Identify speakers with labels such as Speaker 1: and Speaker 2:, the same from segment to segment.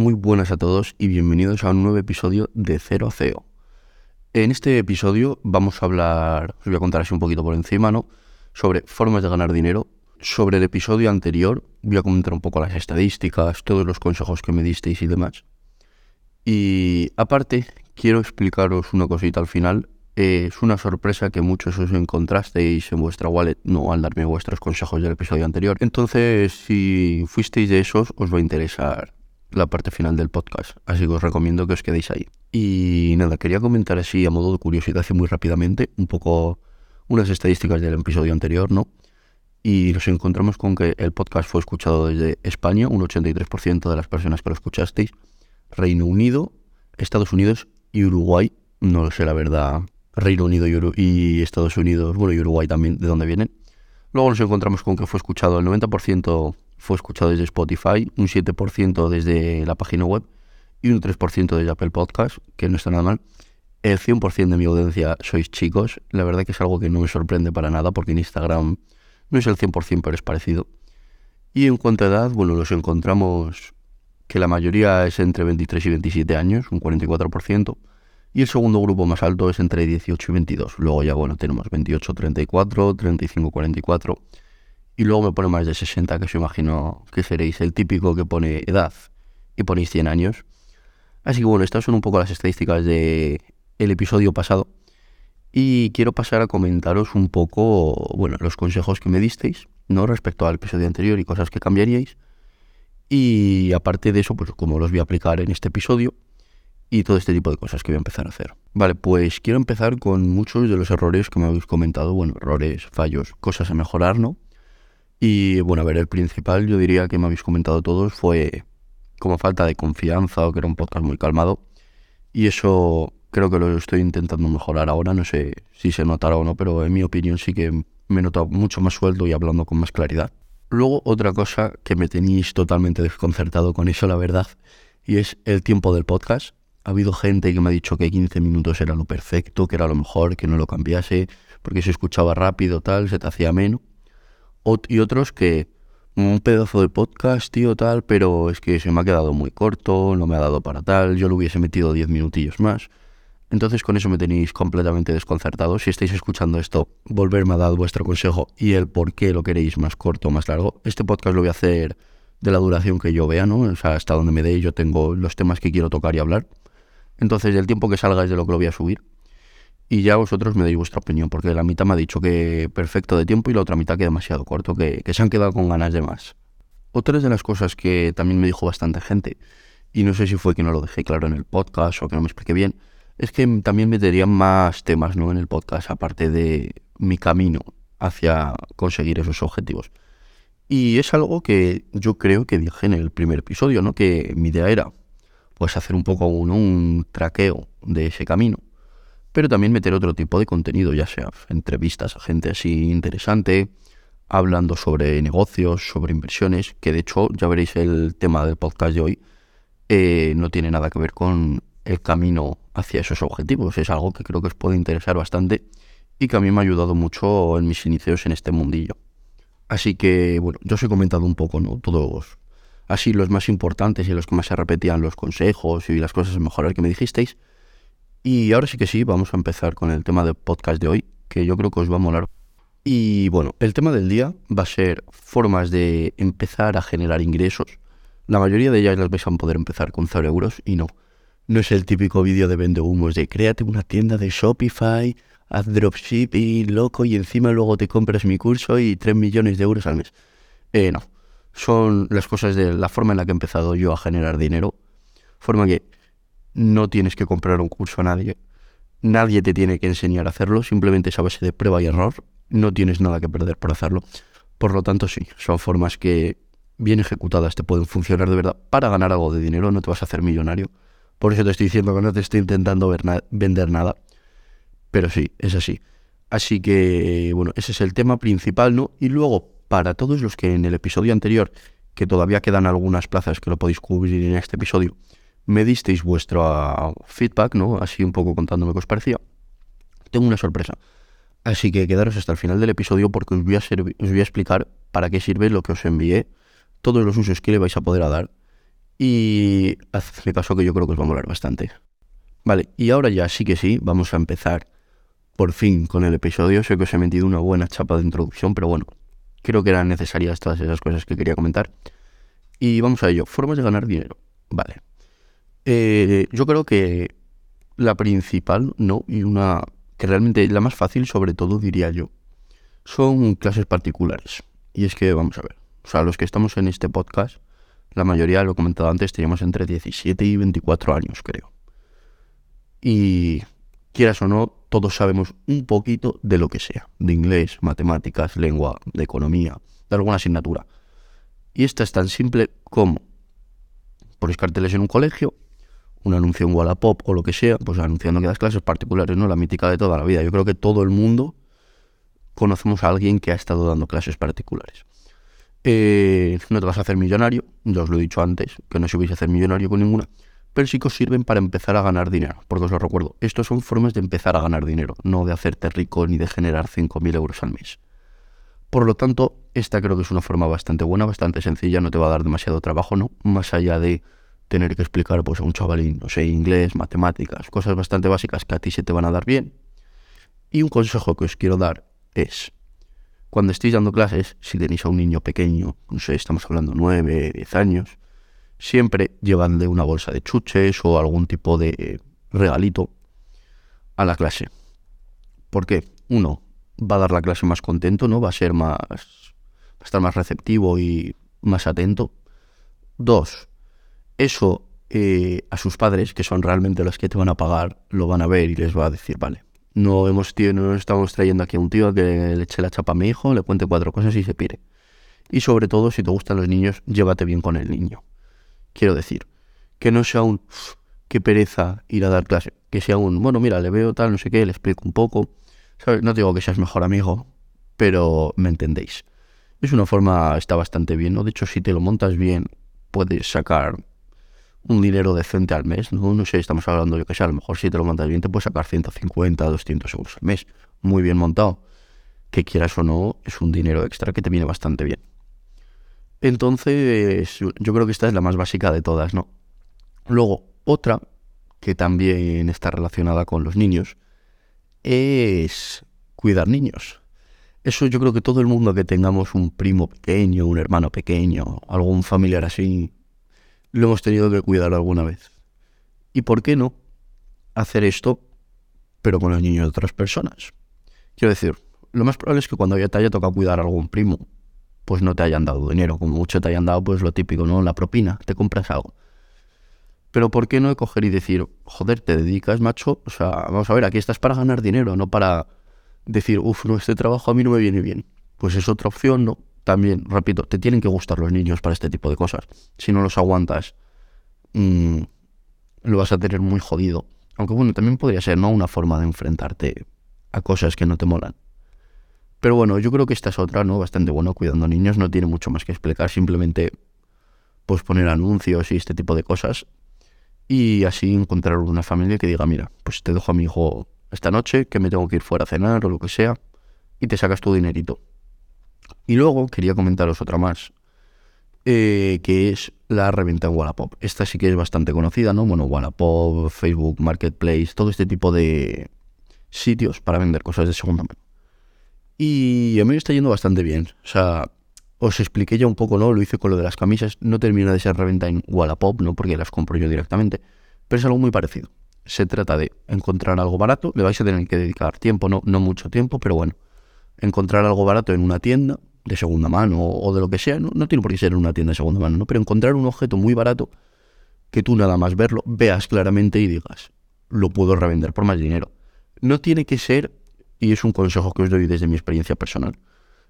Speaker 1: muy buenas a todos y bienvenidos a un nuevo episodio de Cero a Ceo. En este episodio vamos a hablar, os voy a contar así un poquito por encima, ¿no? Sobre formas de ganar dinero. Sobre el episodio anterior voy a comentar un poco las estadísticas, todos los consejos que me disteis y demás. Y aparte, quiero explicaros una cosita al final. es una sorpresa que muchos os encontrasteis en vuestra wallet, no al darme vuestros consejos del episodio anterior. Entonces, si fuisteis de esos, os va a interesar la parte final del podcast, así que os recomiendo que os quedéis ahí. Y nada, quería comentar así a modo de curiosidad muy rápidamente un poco unas estadísticas del episodio anterior, ¿no? Y nos encontramos con que el podcast fue escuchado desde España, un 83% de las personas que lo escuchasteis, Reino Unido, Estados Unidos y Uruguay, no lo sé la verdad, Reino Unido y, y Estados Unidos, bueno, y Uruguay también, de dónde vienen. Luego nos encontramos con que fue escuchado el 90% fue escuchado desde Spotify, un 7% desde la página web y un 3% desde Apple Podcast, que no está nada mal. El 100% de mi audiencia sois chicos. La verdad que es algo que no me sorprende para nada porque en Instagram no es el 100% pero es parecido. Y en cuanto a edad, bueno, nos encontramos que la mayoría es entre 23 y 27 años, un 44%. Y el segundo grupo más alto es entre 18 y 22. Luego ya, bueno, tenemos 28, 34, 35, 44 y luego me pone más de 60, que os imagino que seréis el típico que pone edad y ponéis 100 años. Así que bueno, estas son un poco las estadísticas del el episodio pasado. Y quiero pasar a comentaros un poco, bueno, los consejos que me disteis, ¿no? Respecto al episodio anterior y cosas que cambiaríais. Y aparte de eso, pues cómo los voy a aplicar en este episodio y todo este tipo de cosas que voy a empezar a hacer. Vale, pues quiero empezar con muchos de los errores que me habéis comentado, bueno, errores, fallos, cosas a mejorar, ¿no? Y bueno, a ver, el principal yo diría que me habéis comentado todos fue como falta de confianza o que era un podcast muy calmado. Y eso creo que lo estoy intentando mejorar ahora, no sé si se notará o no, pero en mi opinión sí que me he notado mucho más suelto y hablando con más claridad. Luego otra cosa que me tenéis totalmente desconcertado con eso, la verdad, y es el tiempo del podcast. Ha habido gente que me ha dicho que 15 minutos era lo perfecto, que era lo mejor, que no lo cambiase, porque se escuchaba rápido, tal, se te hacía y otros que un pedazo de podcast, tío, tal, pero es que se me ha quedado muy corto, no me ha dado para tal, yo lo hubiese metido 10 minutillos más. Entonces con eso me tenéis completamente desconcertado. Si estáis escuchando esto, volverme a dar vuestro consejo y el por qué lo queréis más corto o más largo. Este podcast lo voy a hacer de la duración que yo vea, ¿no? O sea, hasta donde me dé, yo tengo los temas que quiero tocar y hablar. Entonces el tiempo que salga de lo que lo voy a subir y ya vosotros me deis vuestra opinión, porque la mitad me ha dicho que perfecto de tiempo y la otra mitad que demasiado corto, que, se han quedado con ganas de más. Otra de las cosas que también me dijo bastante gente, y no sé si fue que no lo dejé claro en el podcast o que no me expliqué bien, es que también metería más temas ¿no? en el podcast, aparte de mi camino hacia conseguir esos objetivos. Y es algo que yo creo que dije en el primer episodio, ¿no? Que mi idea era pues hacer un poco un traqueo de ese camino pero también meter otro tipo de contenido, ya sea entrevistas a gente así interesante, hablando sobre negocios, sobre inversiones, que de hecho ya veréis el tema del podcast de hoy, eh, no tiene nada que ver con el camino hacia esos objetivos, es algo que creo que os puede interesar bastante y que a mí me ha ayudado mucho en mis inicios en este mundillo. Así que, bueno, yo os he comentado un poco, ¿no? Todos, así los más importantes y los que más se repetían los consejos y las cosas mejorar que me dijisteis. Y ahora sí que sí, vamos a empezar con el tema del podcast de hoy, que yo creo que os va a molar. Y bueno, el tema del día va a ser formas de empezar a generar ingresos. La mayoría de ellas las vais a poder empezar con 0 euros y no. No es el típico vídeo de vende humos de créate una tienda de Shopify, haz dropshipping, loco, y encima luego te compras mi curso y 3 millones de euros al mes. Eh, no. Son las cosas de la forma en la que he empezado yo a generar dinero. Forma que no tienes que comprar un curso a nadie. Nadie te tiene que enseñar a hacerlo, simplemente es a base de prueba y error. No tienes nada que perder por hacerlo. Por lo tanto, sí, son formas que bien ejecutadas te pueden funcionar de verdad. Para ganar algo de dinero no te vas a hacer millonario. Por eso te estoy diciendo que no te estoy intentando vender nada. Pero sí, es así. Así que, bueno, ese es el tema principal, ¿no? Y luego, para todos los que en el episodio anterior, que todavía quedan algunas plazas que lo podéis cubrir en este episodio, me disteis vuestro ah, feedback, ¿no? Así un poco contándome qué os parecía. Tengo una sorpresa. Así que quedaros hasta el final del episodio porque os voy a, os a explicar para qué sirve lo que os envié, todos los usos que le vais a poder dar Y hazle caso que yo creo que os va a molar bastante. Vale, y ahora ya sí que sí, vamos a empezar por fin con el episodio. Sé que os he metido una buena chapa de introducción, pero bueno, creo que eran necesarias todas esas cosas que quería comentar. Y vamos a ello. Formas de ganar dinero. Vale. Eh, yo creo que la principal, ¿no? Y una que realmente la más fácil, sobre todo, diría yo, son clases particulares. Y es que, vamos a ver, o sea, los que estamos en este podcast, la mayoría, lo he comentado antes, teníamos entre 17 y 24 años, creo. Y quieras o no, todos sabemos un poquito de lo que sea, de inglés, matemáticas, lengua, de economía, de alguna asignatura. Y esta es tan simple como pones carteles en un colegio, un anuncio en Wallapop o lo que sea, pues anunciando que das clases particulares, ¿no? La mítica de toda la vida. Yo creo que todo el mundo conocemos a alguien que ha estado dando clases particulares. Eh, no te vas a hacer millonario, ya os lo he dicho antes, que no se vais a hacer millonario con ninguna, pero sí que os sirven para empezar a ganar dinero, porque os lo recuerdo, estos son formas de empezar a ganar dinero, no de hacerte rico ni de generar 5.000 euros al mes. Por lo tanto, esta creo que es una forma bastante buena, bastante sencilla, no te va a dar demasiado trabajo, ¿no? Más allá de tener que explicar pues, a un chavalín, no sé, inglés, matemáticas, cosas bastante básicas que a ti se te van a dar bien. Y un consejo que os quiero dar es, cuando estéis dando clases, si tenéis a un niño pequeño, no sé, estamos hablando 9, 10 años, siempre llevadle una bolsa de chuches o algún tipo de regalito a la clase. ¿Por qué? Uno, va a dar la clase más contento, ¿no? Va a ser más. va a estar más receptivo y más atento. Dos, eso eh, a sus padres, que son realmente los que te van a pagar, lo van a ver y les va a decir, vale, no hemos tío, no estamos trayendo aquí a un tío que le eche la chapa a mi hijo, le cuente cuatro cosas y se pire. Y sobre todo, si te gustan los niños, llévate bien con el niño. Quiero decir, que no sea un qué pereza ir a dar clase, que sea un, bueno, mira, le veo tal, no sé qué, le explico un poco. No digo que seas mejor amigo, pero me entendéis. Es una forma, está bastante bien, ¿no? De hecho, si te lo montas bien, puedes sacar un dinero decente al mes, ¿no? No sé, estamos hablando, yo que sé, a lo mejor si te lo montas bien te puedes sacar 150, 200 euros al mes, muy bien montado. Que quieras o no, es un dinero extra que te viene bastante bien. Entonces, yo creo que esta es la más básica de todas, ¿no? Luego, otra que también está relacionada con los niños es cuidar niños. Eso yo creo que todo el mundo que tengamos un primo pequeño, un hermano pequeño, algún familiar así, lo hemos tenido que cuidar alguna vez. ¿Y por qué no hacer esto, pero con los niños de otras personas? Quiero decir, lo más probable es que cuando ya te haya tocado cuidar a algún primo, pues no te hayan dado dinero, como mucho te hayan dado pues lo típico, ¿no? La propina, te compras algo. Pero ¿por qué no coger y decir, joder, te dedicas, macho? O sea, vamos a ver, aquí estás para ganar dinero, no para decir, uff, no, este trabajo a mí no me viene bien. Pues es otra opción, ¿no? También, repito, te tienen que gustar los niños para este tipo de cosas. Si no los aguantas, mm, lo vas a tener muy jodido. Aunque bueno, también podría ser, ¿no? Una forma de enfrentarte a cosas que no te molan. Pero bueno, yo creo que esta es otra, ¿no? Bastante bueno, cuidando niños, no tiene mucho más que explicar, simplemente pues poner anuncios y este tipo de cosas. Y así encontrar una familia que diga, mira, pues te dejo a mi hijo esta noche, que me tengo que ir fuera a cenar o lo que sea, y te sacas tu dinerito. Y luego quería comentaros otra más, eh, que es la reventa en Wallapop. Esta sí que es bastante conocida, ¿no? Bueno, Wallapop, Facebook, Marketplace, todo este tipo de sitios para vender cosas de segunda mano. Y a mí me está yendo bastante bien. O sea, os expliqué ya un poco, ¿no? Lo hice con lo de las camisas. No termina de ser reventa en Wallapop, ¿no? Porque las compro yo directamente. Pero es algo muy parecido. Se trata de encontrar algo barato. Le vais a tener que dedicar tiempo, no, no mucho tiempo, pero bueno. Encontrar algo barato en una tienda de segunda mano o de lo que sea, no, tiene por qué ser en una tienda de segunda mano, ¿no? pero encontrar un objeto muy barato que tú nada más verlo, veas claramente y digas, lo puedo revender por más dinero. No tiene que ser, y es un consejo que os doy desde mi experiencia personal,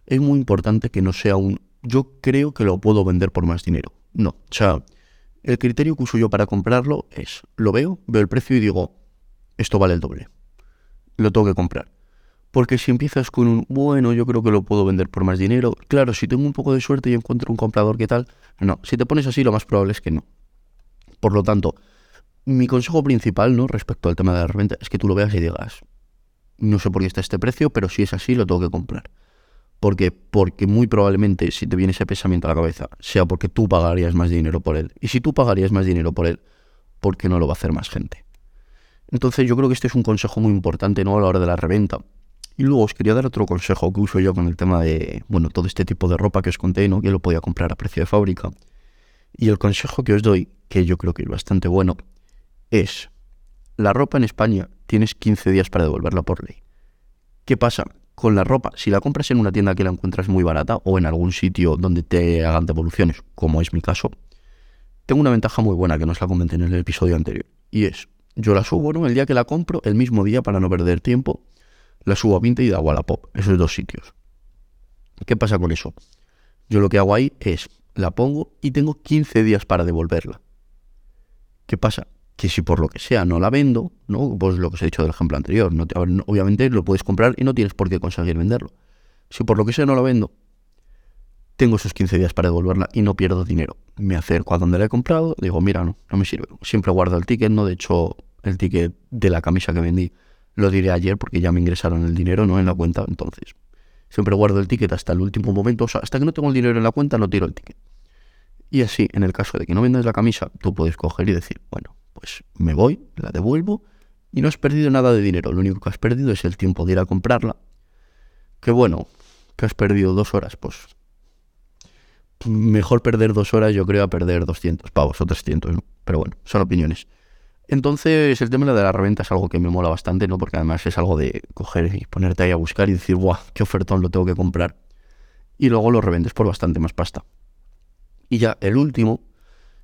Speaker 1: es muy importante que no sea un, yo creo que lo puedo vender por más dinero. No, o sea, el criterio que uso yo para comprarlo es, lo veo, veo el precio y digo, esto vale el doble. Lo tengo que comprar. Porque si empiezas con un, bueno, yo creo que lo puedo vender por más dinero, claro, si tengo un poco de suerte y encuentro un comprador, ¿qué tal? No, si te pones así, lo más probable es que no. Por lo tanto, mi consejo principal, ¿no? Respecto al tema de la reventa, es que tú lo veas y digas, no sé por qué está este precio, pero si es así, lo tengo que comprar. Porque, porque muy probablemente si te viene ese pensamiento a la cabeza, sea porque tú pagarías más dinero por él. Y si tú pagarías más dinero por él, ¿por qué no lo va a hacer más gente? Entonces yo creo que este es un consejo muy importante ¿no? a la hora de la reventa. Y luego os quería dar otro consejo que uso yo con el tema de, bueno, todo este tipo de ropa que os conté, ¿no? Que lo podía comprar a precio de fábrica. Y el consejo que os doy, que yo creo que es bastante bueno, es, la ropa en España tienes 15 días para devolverla por ley. ¿Qué pasa? Con la ropa, si la compras en una tienda que la encuentras muy barata o en algún sitio donde te hagan devoluciones, como es mi caso, tengo una ventaja muy buena que no os la comenté en el episodio anterior. Y es, yo la subo. El día que la compro, el mismo día para no perder tiempo, la subo a Vinted y a Wallapop, esos dos sitios. ¿Qué pasa con eso? Yo lo que hago ahí es, la pongo y tengo 15 días para devolverla. ¿Qué pasa? Que si por lo que sea no la vendo, ¿no? Pues lo que os he dicho del ejemplo anterior, obviamente lo puedes comprar y no tienes por qué conseguir venderlo. Si por lo que sea no la vendo, tengo esos 15 días para devolverla y no pierdo dinero. Me acerco a donde la he comprado, digo, mira, no, no me sirve. Siempre guardo el ticket, ¿no? De hecho, el ticket de la camisa que vendí lo diré ayer porque ya me ingresaron el dinero, ¿no? En la cuenta, entonces. Siempre guardo el ticket hasta el último momento, o sea, hasta que no tengo el dinero en la cuenta no tiro el ticket. Y así, en el caso de que no vendas la camisa, tú puedes coger y decir, bueno, pues me voy, la devuelvo y no has perdido nada de dinero. Lo único que has perdido es el tiempo de ir a comprarla. Que bueno, que has perdido dos horas, pues mejor perder dos horas, yo creo, a perder 200 pavos o 300, ¿no? Pero bueno, son opiniones. Entonces, el tema de la reventa es algo que me mola bastante, ¿no? Porque además es algo de coger y ponerte ahí a buscar y decir, ¡guau! ¡Qué ofertón lo tengo que comprar! Y luego lo revendes por bastante más pasta. Y ya el último,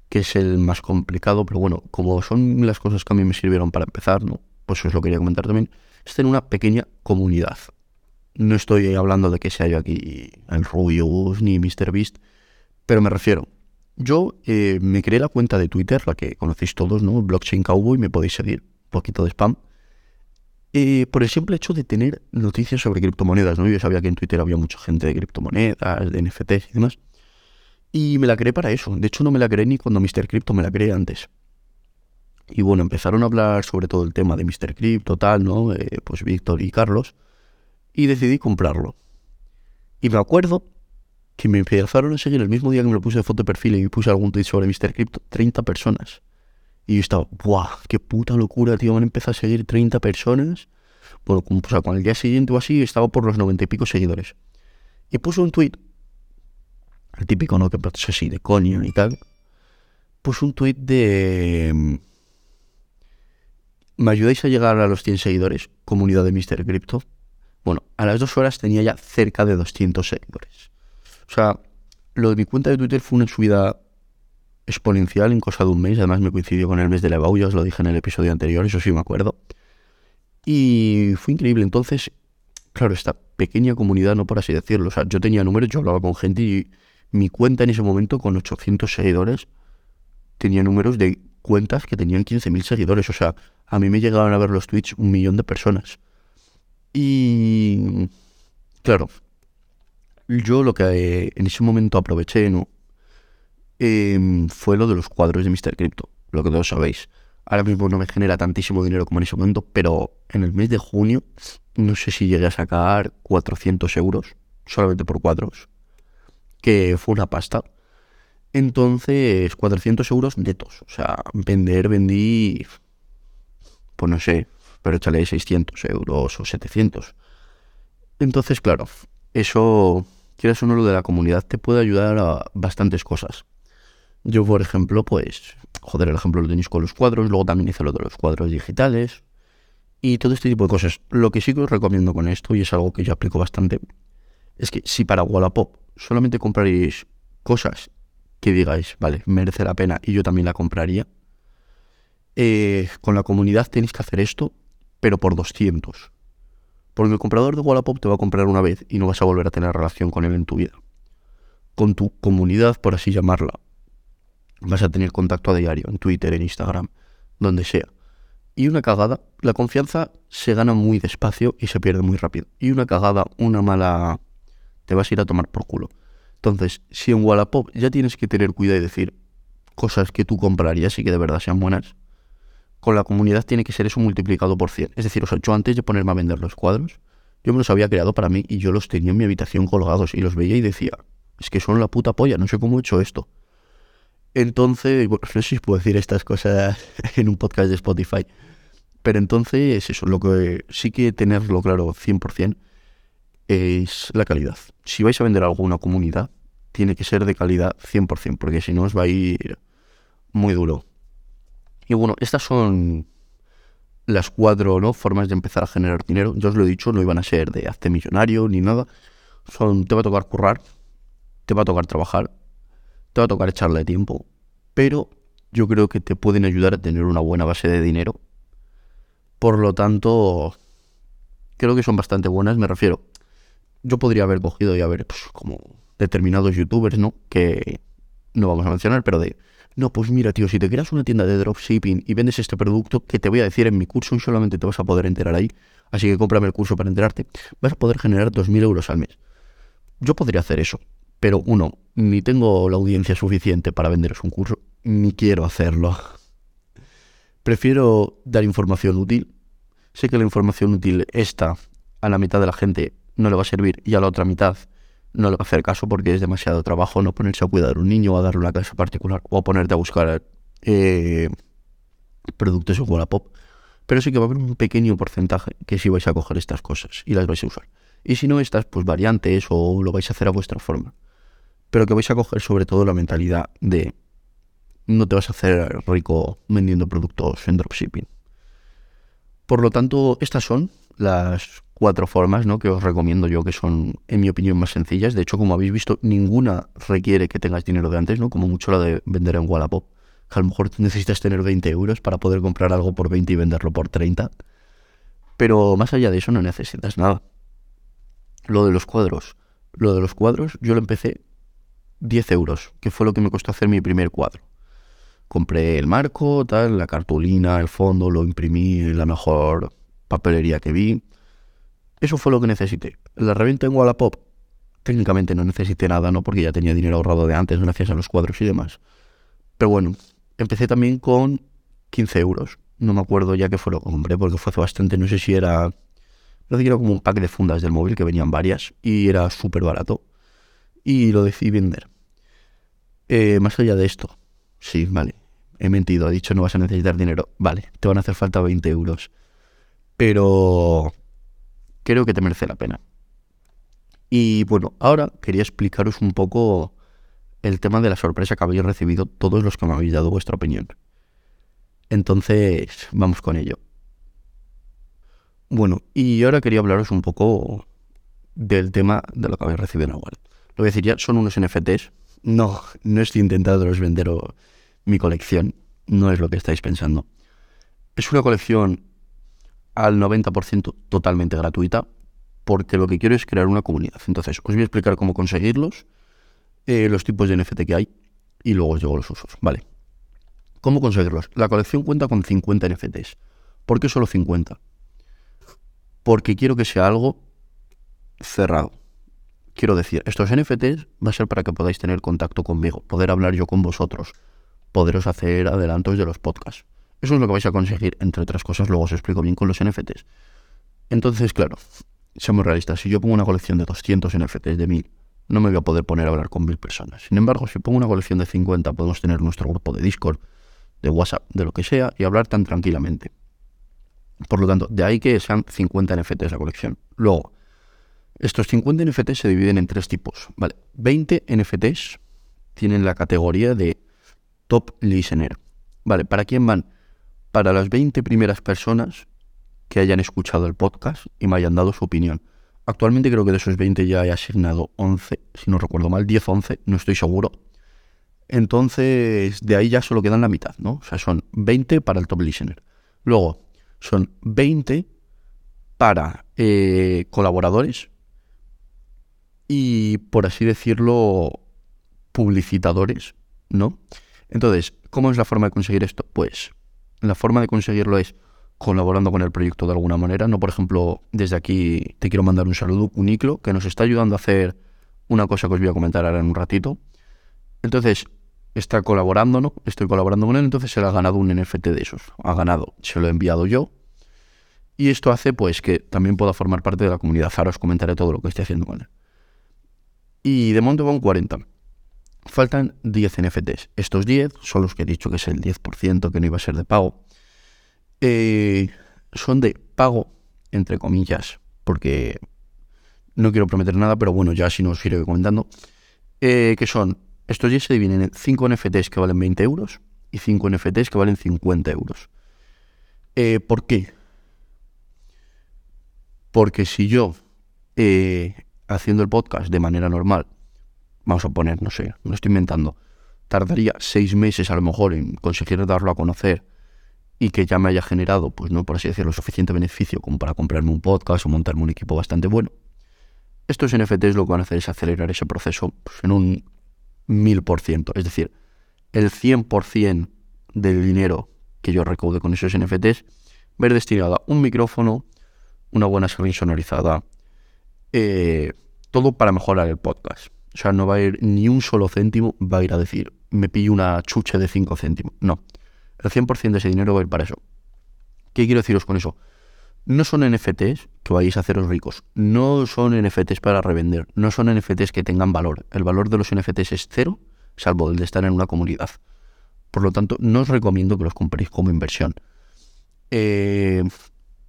Speaker 1: que es el más complicado, pero bueno, como son las cosas que a mí me sirvieron para empezar, ¿no? Pues os lo quería comentar también, es tener una pequeña comunidad. No estoy hablando de que sea yo aquí el Rubius ni MrBeast, pero me refiero, yo eh, me creé la cuenta de Twitter, la que conocéis todos, ¿no? Blockchain Cowboy, me podéis seguir, un poquito de spam. Eh, por el simple hecho de tener noticias sobre criptomonedas, ¿no? Yo sabía que en Twitter había mucha gente de criptomonedas, de NFTs y demás. Y me la creé para eso. De hecho, no me la creé ni cuando Mr. Crypto me la creé antes. Y bueno, empezaron a hablar sobre todo el tema de Mr. Crypto, tal, ¿no? Eh, pues Víctor y Carlos. Y decidí comprarlo. Y me acuerdo que me empezaron a seguir el mismo día que me lo puse de foto de perfil y puse algún tweet sobre Mr. Crypto, 30 personas. Y yo estaba, ¡buah! ¡Qué puta locura, tío! Me han empezado a seguir 30 personas. Bueno, o sea, con el día siguiente o así estaba por los 90 y pico seguidores. Y puso un tweet, el típico, ¿no? Que es así, de coño y tal. Puso un tweet de. Mm, ¿Me ayudáis a llegar a los 100 seguidores? Comunidad de Mr. Crypto. Bueno, a las dos horas tenía ya cerca de 200 seguidores. O sea, lo de mi cuenta de Twitter fue una subida exponencial en cosa de un mes. Además, me coincidió con el mes de la ya os lo dije en el episodio anterior, eso sí me acuerdo. Y fue increíble. Entonces, claro, esta pequeña comunidad, no por así decirlo. O sea, yo tenía números, yo hablaba con gente y mi cuenta en ese momento, con 800 seguidores, tenía números de cuentas que tenían 15.000 seguidores. O sea, a mí me llegaban a ver los tweets un millón de personas. Y. Claro, yo lo que eh, en ese momento aproveché, ¿no? Em, fue lo de los cuadros de Mr. Crypto, lo que todos sabéis. Ahora mismo no me genera tantísimo dinero como en ese momento, pero en el mes de junio no sé si llegué a sacar 400 euros solamente por cuadros, que fue una pasta. Entonces, 400 euros netos. O sea, vender, vendí, pues no sé, pero échale 600 euros o 700. Entonces, claro, eso quieras o no, lo de la comunidad te puede ayudar a bastantes cosas. Yo, por ejemplo, pues, joder, el ejemplo lo tenéis con los cuadros, luego también hice lo de los cuadros digitales y todo este tipo de cosas. Lo que sí que os recomiendo con esto, y es algo que yo aplico bastante, es que si para Wallapop solamente compraréis cosas que digáis, vale, merece la pena y yo también la compraría, eh, con la comunidad tenéis que hacer esto, pero por 200. Porque el comprador de Wallapop te va a comprar una vez y no vas a volver a tener relación con él en tu vida. Con tu comunidad, por así llamarla, vas a tener contacto a diario, en Twitter, en Instagram, donde sea. Y una cagada, la confianza se gana muy despacio y se pierde muy rápido. Y una cagada, una mala, te vas a ir a tomar por culo. Entonces, si en Wallapop ya tienes que tener cuidado y decir cosas que tú comprarías y que de verdad sean buenas, con la comunidad tiene que ser eso multiplicado por 100. Es decir, o sea, yo antes de ponerme a vender los cuadros, Yo me los había creado para mí y yo los tenía en mi habitación colgados y los veía y decía, es que son la puta polla, no sé cómo he hecho esto. Entonces, bueno, no sé si puedo decir estas cosas en un podcast de Spotify, pero entonces eso, lo que sí que tenerlo claro 100% es la calidad. Si vais a vender algo a una comunidad, tiene que ser de calidad 100%, porque si no os va a ir muy duro. Y bueno, estas son las cuatro ¿no? formas de empezar a generar dinero. Yo os lo he dicho, no iban a ser de hazte millonario ni nada. Son, te va a tocar currar, te va a tocar trabajar, te va a tocar echarle tiempo, pero yo creo que te pueden ayudar a tener una buena base de dinero. Por lo tanto, creo que son bastante buenas, me refiero. Yo podría haber cogido y haber, pues, como determinados youtubers, ¿no? Que no vamos a mencionar, pero de no, pues mira, tío, si te creas una tienda de dropshipping y vendes este producto, que te voy a decir en mi curso y solamente te vas a poder enterar ahí, así que cómprame el curso para enterarte, vas a poder generar 2.000 euros al mes. Yo podría hacer eso, pero uno, ni tengo la audiencia suficiente para venderos un curso, ni quiero hacerlo. Prefiero dar información útil. Sé que la información útil esta a la mitad de la gente no le va a servir y a la otra mitad no le va a hacer caso porque es demasiado trabajo no ponerse a cuidar a un niño o a darle una clase particular o a ponerte a buscar eh, productos en Wallapop. Pero sí que va a haber un pequeño porcentaje que sí vais a coger estas cosas y las vais a usar. Y si no estas, pues variantes o lo vais a hacer a vuestra forma. Pero que vais a coger sobre todo la mentalidad de no te vas a hacer rico vendiendo productos en dropshipping. Por lo tanto, estas son las cuatro formas ¿no? que os recomiendo yo, que son, en mi opinión, más sencillas. De hecho, como habéis visto, ninguna requiere que tengas dinero de antes, ¿no? como mucho la de vender en Wallapop. a lo mejor necesitas tener 20 euros para poder comprar algo por 20 y venderlo por 30. Pero más allá de eso no necesitas nada. Lo de los cuadros. Lo de los cuadros, yo lo empecé 10 euros, que fue lo que me costó hacer mi primer cuadro. Compré el marco, tal, la cartulina, el fondo, lo imprimí en la mejor papelería que vi eso fue lo que necesité. La reventa en Wallapop, técnicamente no necesité nada, ¿no? Porque ya tenía dinero ahorrado de antes, gracias a los cuadros y demás. Pero bueno, empecé también con 15 euros. No me acuerdo ya qué fue lo que compré, porque fue hace bastante, no sé si era... Sé si era como un pack de fundas del móvil, que venían varias, y era súper barato. Y lo decidí vender. Eh, más allá de esto, sí, vale, he mentido, he dicho no vas a necesitar dinero. Vale, te van a hacer falta 20 euros. Pero creo que te merece la pena. Y bueno, ahora quería explicaros un poco el tema de la sorpresa que habéis recibido todos los que me habéis dado vuestra opinión. Entonces, vamos con ello. Bueno, y ahora quería hablaros un poco del tema de lo que habéis recibido en Lo que decir son unos NFTs. No, no estoy intentando vender mi colección. No es lo que estáis pensando. Es una colección al 90% totalmente gratuita, porque lo que quiero es crear una comunidad. Entonces, os voy a explicar cómo conseguirlos, eh, los tipos de NFT que hay, y luego os llevo los usos. Vale. ¿Cómo conseguirlos? La colección cuenta con 50 NFTs. ¿Por qué solo 50? Porque quiero que sea algo cerrado. Quiero decir, estos NFTs va a ser para que podáis tener contacto conmigo, poder hablar yo con vosotros, poderos hacer adelantos de los podcasts. Eso es lo que vais a conseguir, entre otras cosas, luego os explico bien con los NFTs. Entonces, claro, seamos realistas, si yo pongo una colección de 200 NFTs de 1000, no me voy a poder poner a hablar con 1000 personas. Sin embargo, si pongo una colección de 50, podemos tener nuestro grupo de Discord, de WhatsApp, de lo que sea, y hablar tan tranquilamente. Por lo tanto, de ahí que sean 50 NFTs la colección. Luego, estos 50 NFTs se dividen en tres tipos. Vale, 20 NFTs tienen la categoría de Top Listener. Vale, ¿para quién van? Para las 20 primeras personas que hayan escuchado el podcast y me hayan dado su opinión. Actualmente creo que de esos 20 ya he asignado 11, si no recuerdo mal, 10 11, no estoy seguro. Entonces, de ahí ya solo quedan la mitad, ¿no? O sea, son 20 para el top listener. Luego, son 20 para eh, colaboradores y, por así decirlo, publicitadores, ¿no? Entonces, ¿cómo es la forma de conseguir esto? Pues la forma de conseguirlo es colaborando con el proyecto de alguna manera. No, por ejemplo, desde aquí te quiero mandar un saludo, Uniclo, que nos está ayudando a hacer una cosa que os voy a comentar ahora en un ratito. Entonces, está colaborando, ¿no? Estoy colaborando con él, entonces él ha ganado un NFT de esos. Ha ganado, se lo he enviado yo. Y esto hace pues que también pueda formar parte de la comunidad. Ahora os comentaré todo lo que estoy haciendo con él. Y de momento van 40. Faltan 10 NFTs. Estos 10 son los que he dicho que es el 10% que no iba a ser de pago. Eh, son de pago, entre comillas, porque no quiero prometer nada, pero bueno, ya si no os iré comentando. Eh, que son, estos 10 se dividen en 5 NFTs que valen 20 euros y 5 NFTs que valen 50 euros. Eh, ¿Por qué? Porque si yo, eh, haciendo el podcast de manera normal, vamos a poner, no sé, lo estoy inventando, tardaría seis meses a lo mejor en conseguir darlo a conocer y que ya me haya generado, pues no por así decirlo, suficiente beneficio como para comprarme un podcast o montarme un equipo bastante bueno. Estos NFTs lo que van a hacer es acelerar ese proceso pues, en un mil por ciento. Es decir, el 100% del dinero que yo recaude con esos NFTs ir destinado a un micrófono, una buena screen sonorizada, eh, todo para mejorar el podcast. O sea, no va a ir ni un solo céntimo, va a ir a decir, me pillo una chucha de 5 céntimos. No, el 100% de ese dinero va a ir para eso. ¿Qué quiero deciros con eso? No son NFTs que vayáis a haceros ricos, no son NFTs para revender, no son NFTs que tengan valor. El valor de los NFTs es cero, salvo el de estar en una comunidad. Por lo tanto, no os recomiendo que los compréis como inversión. Eh,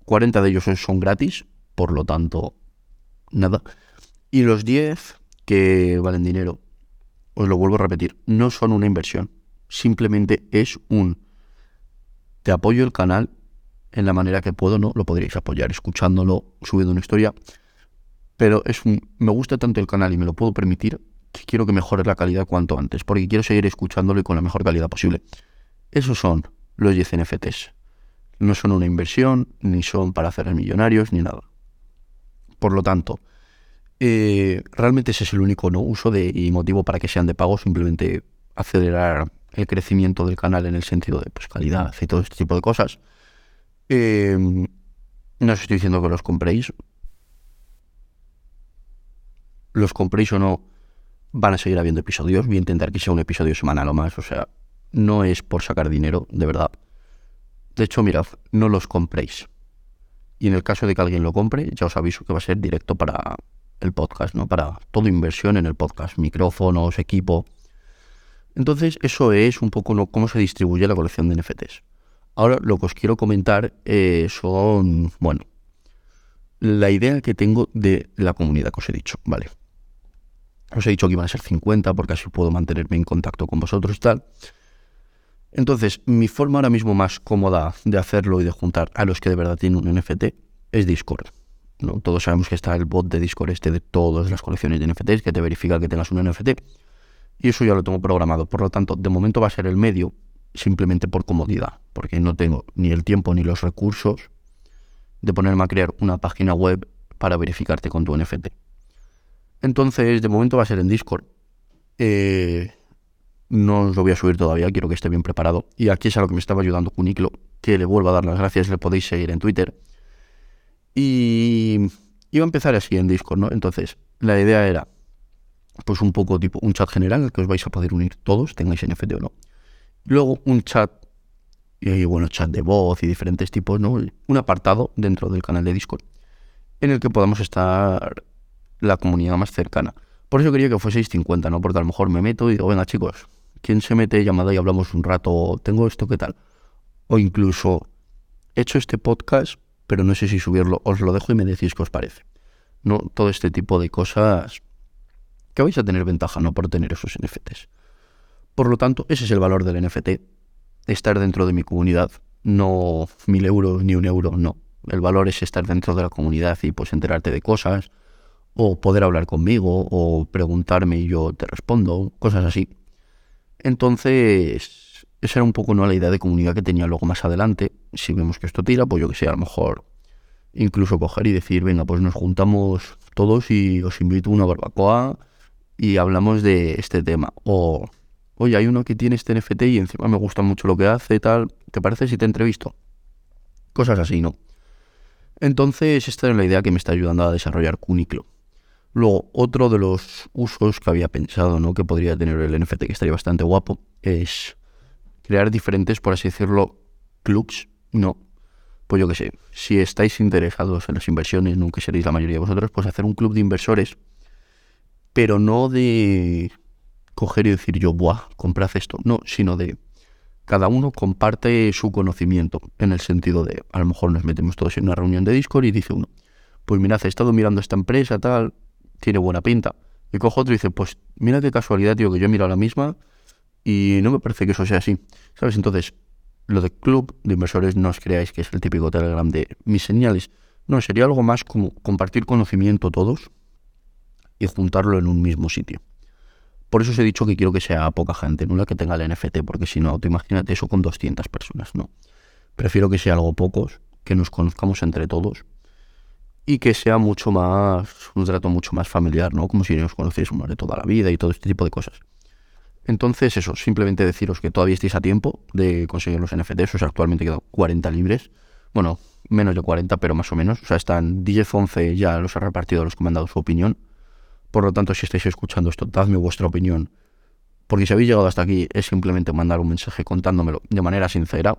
Speaker 1: 40 de ellos son gratis, por lo tanto, nada. Y los 10 que valen dinero, os lo vuelvo a repetir, no son una inversión. Simplemente es un... Te apoyo el canal en la manera que puedo, ¿no? Lo podríais apoyar escuchándolo, subiendo una historia. Pero es un... Me gusta tanto el canal y me lo puedo permitir que quiero que mejore la calidad cuanto antes, porque quiero seguir escuchándolo y con la mejor calidad posible. Esos son los 10 NFTs. No son una inversión, ni son para hacer millonarios, ni nada. Por lo tanto, eh, realmente ese es el único ¿no? uso y motivo para que sean de pago, simplemente acelerar el crecimiento del canal en el sentido de pues, calidad y todo este tipo de cosas. Eh, no os estoy diciendo que los compréis. Los compréis o no, van a seguir habiendo episodios. Voy a intentar que sea un episodio semanal o más. O sea, no es por sacar dinero, de verdad. De hecho, mirad, no los compréis. Y en el caso de que alguien lo compre, ya os aviso que va a ser directo para el podcast, ¿no? Para toda inversión en el podcast, micrófonos, equipo. Entonces, eso es un poco cómo se distribuye la colección de NFTs. Ahora, lo que os quiero comentar eh, son, bueno, la idea que tengo de la comunidad que os he dicho, ¿vale? Os he dicho que iban a ser 50 porque así puedo mantenerme en contacto con vosotros y tal. Entonces, mi forma ahora mismo más cómoda de hacerlo y de juntar a los que de verdad tienen un NFT es Discord. ¿No? Todos sabemos que está el bot de Discord este de todas las colecciones de NFTs que te verifica que tengas un NFT. Y eso ya lo tengo programado. Por lo tanto, de momento va a ser el medio simplemente por comodidad, porque no tengo ni el tiempo ni los recursos de ponerme a crear una página web para verificarte con tu NFT. Entonces, de momento va a ser en Discord. Eh, no os lo voy a subir todavía, quiero que esté bien preparado. Y aquí es a lo que me estaba ayudando Cuniclo, que le vuelvo a dar las gracias, le podéis seguir en Twitter. Y iba a empezar así en Discord, ¿no? Entonces, la idea era, pues un poco tipo un chat general al que os vais a poder unir todos, tengáis NFT o no. Luego un chat, y bueno, chat de voz y diferentes tipos, ¿no? Un apartado dentro del canal de Discord en el que podamos estar la comunidad más cercana. Por eso quería que fueseis 50, ¿no? Porque a lo mejor me meto y digo, venga chicos, ¿quién se mete llamada y hablamos un rato? ¿Tengo esto qué tal? O incluso, he hecho este podcast, pero no sé si subirlo, os lo dejo y me decís qué os parece. No, todo este tipo de cosas que vais a tener ventaja, ¿no? Por tener esos NFTs. Por lo tanto, ese es el valor del NFT. Estar dentro de mi comunidad, no mil euros ni un euro, no. El valor es estar dentro de la comunidad y pues enterarte de cosas, o poder hablar conmigo, o preguntarme y yo te respondo, cosas así. Entonces, esa era un poco ¿no? la idea de comunidad que tenía luego más adelante. Si vemos que esto tira, pues yo que sé, a lo mejor incluso coger y decir, venga, pues nos juntamos todos y os invito a una barbacoa y hablamos de este tema. O, oye, hay uno que tiene este NFT y encima me gusta mucho lo que hace y tal, ¿te parece si te entrevisto? Cosas así, ¿no? Entonces, esta es la idea que me está ayudando a desarrollar Cuniclo. Luego, otro de los usos que había pensado, ¿no? Que podría tener el NFT, que estaría bastante guapo, es crear diferentes, por así decirlo, clubs, no, pues yo qué sé, si estáis interesados en las inversiones, nunca seréis la mayoría de vosotros, pues hacer un club de inversores, pero no de coger y decir yo, buah, comprad esto, no, sino de cada uno comparte su conocimiento, en el sentido de, a lo mejor nos metemos todos en una reunión de Discord y dice uno, pues mirad, he estado mirando esta empresa, tal, tiene buena pinta. Y cojo otro y dice, pues mira qué casualidad, tío, que yo he mirado la misma y no me parece que eso sea así. ¿Sabes? Entonces, lo de club de inversores no os creáis que es el típico Telegram de mis señales. No, sería algo más como compartir conocimiento todos y juntarlo en un mismo sitio. Por eso os he dicho que quiero que sea poca gente, no la que tenga el NFT, porque si no, te imagínate eso con 200 personas, no. Prefiero que sea algo pocos, que nos conozcamos entre todos y que sea mucho más, un trato mucho más familiar, ¿no? Como si nos conociésemos de toda la vida y todo este tipo de cosas. Entonces, eso, simplemente deciros que todavía estáis a tiempo de conseguir los NFTs. O sea, actualmente quedan 40 libres. Bueno, menos de 40, pero más o menos. O sea, están 10, 11 ya los ha repartido los dado su opinión. Por lo tanto, si estáis escuchando esto, dadme vuestra opinión. Porque si habéis llegado hasta aquí, es simplemente mandar un mensaje contándomelo de manera sincera.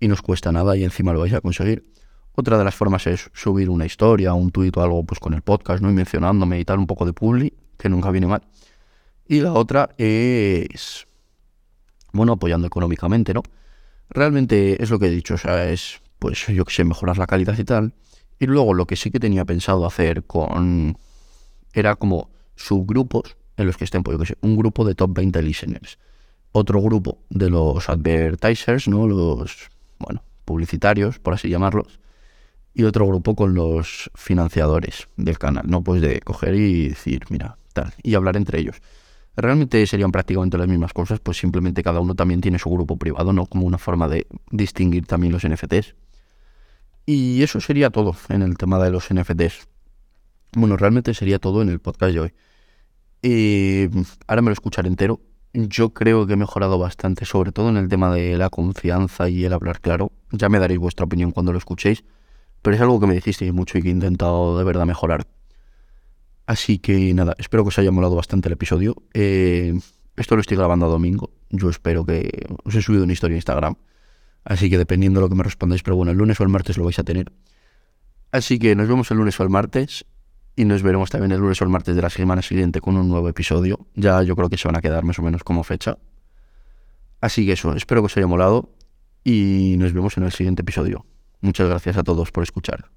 Speaker 1: Y no os cuesta nada y encima lo vais a conseguir. Otra de las formas es subir una historia, un tuit o algo pues con el podcast, ¿no? Y mencionándome y tal, un poco de publi, que nunca viene mal. Y la otra es, bueno, apoyando económicamente, ¿no? Realmente es lo que he dicho, o sea, es, pues yo que sé, mejorar la calidad y tal. Y luego lo que sí que tenía pensado hacer con, era como subgrupos en los que estén, pues yo que sé, un grupo de top 20 listeners, otro grupo de los advertisers, ¿no? Los, bueno, publicitarios, por así llamarlos, y otro grupo con los financiadores del canal, ¿no? Pues de coger y decir, mira, tal, y hablar entre ellos realmente serían prácticamente las mismas cosas, pues simplemente cada uno también tiene su grupo privado, ¿no? Como una forma de distinguir también los NFTs. Y eso sería todo en el tema de los NFTs. Bueno, realmente sería todo en el podcast de hoy. Y ahora me lo escucharé entero. Yo creo que he mejorado bastante, sobre todo en el tema de la confianza y el hablar claro. Ya me daréis vuestra opinión cuando lo escuchéis, pero es algo que me dijisteis mucho y que he intentado de verdad mejorar. Así que nada, espero que os haya molado bastante el episodio. Eh, esto lo estoy grabando a domingo. Yo espero que os he subido una historia en Instagram. Así que dependiendo de lo que me respondáis, pero bueno, el lunes o el martes lo vais a tener. Así que nos vemos el lunes o el martes. Y nos veremos también el lunes o el martes de la semana siguiente con un nuevo episodio. Ya yo creo que se van a quedar más o menos como fecha. Así que eso, espero que os haya molado. Y nos vemos en el siguiente episodio. Muchas gracias a todos por escuchar.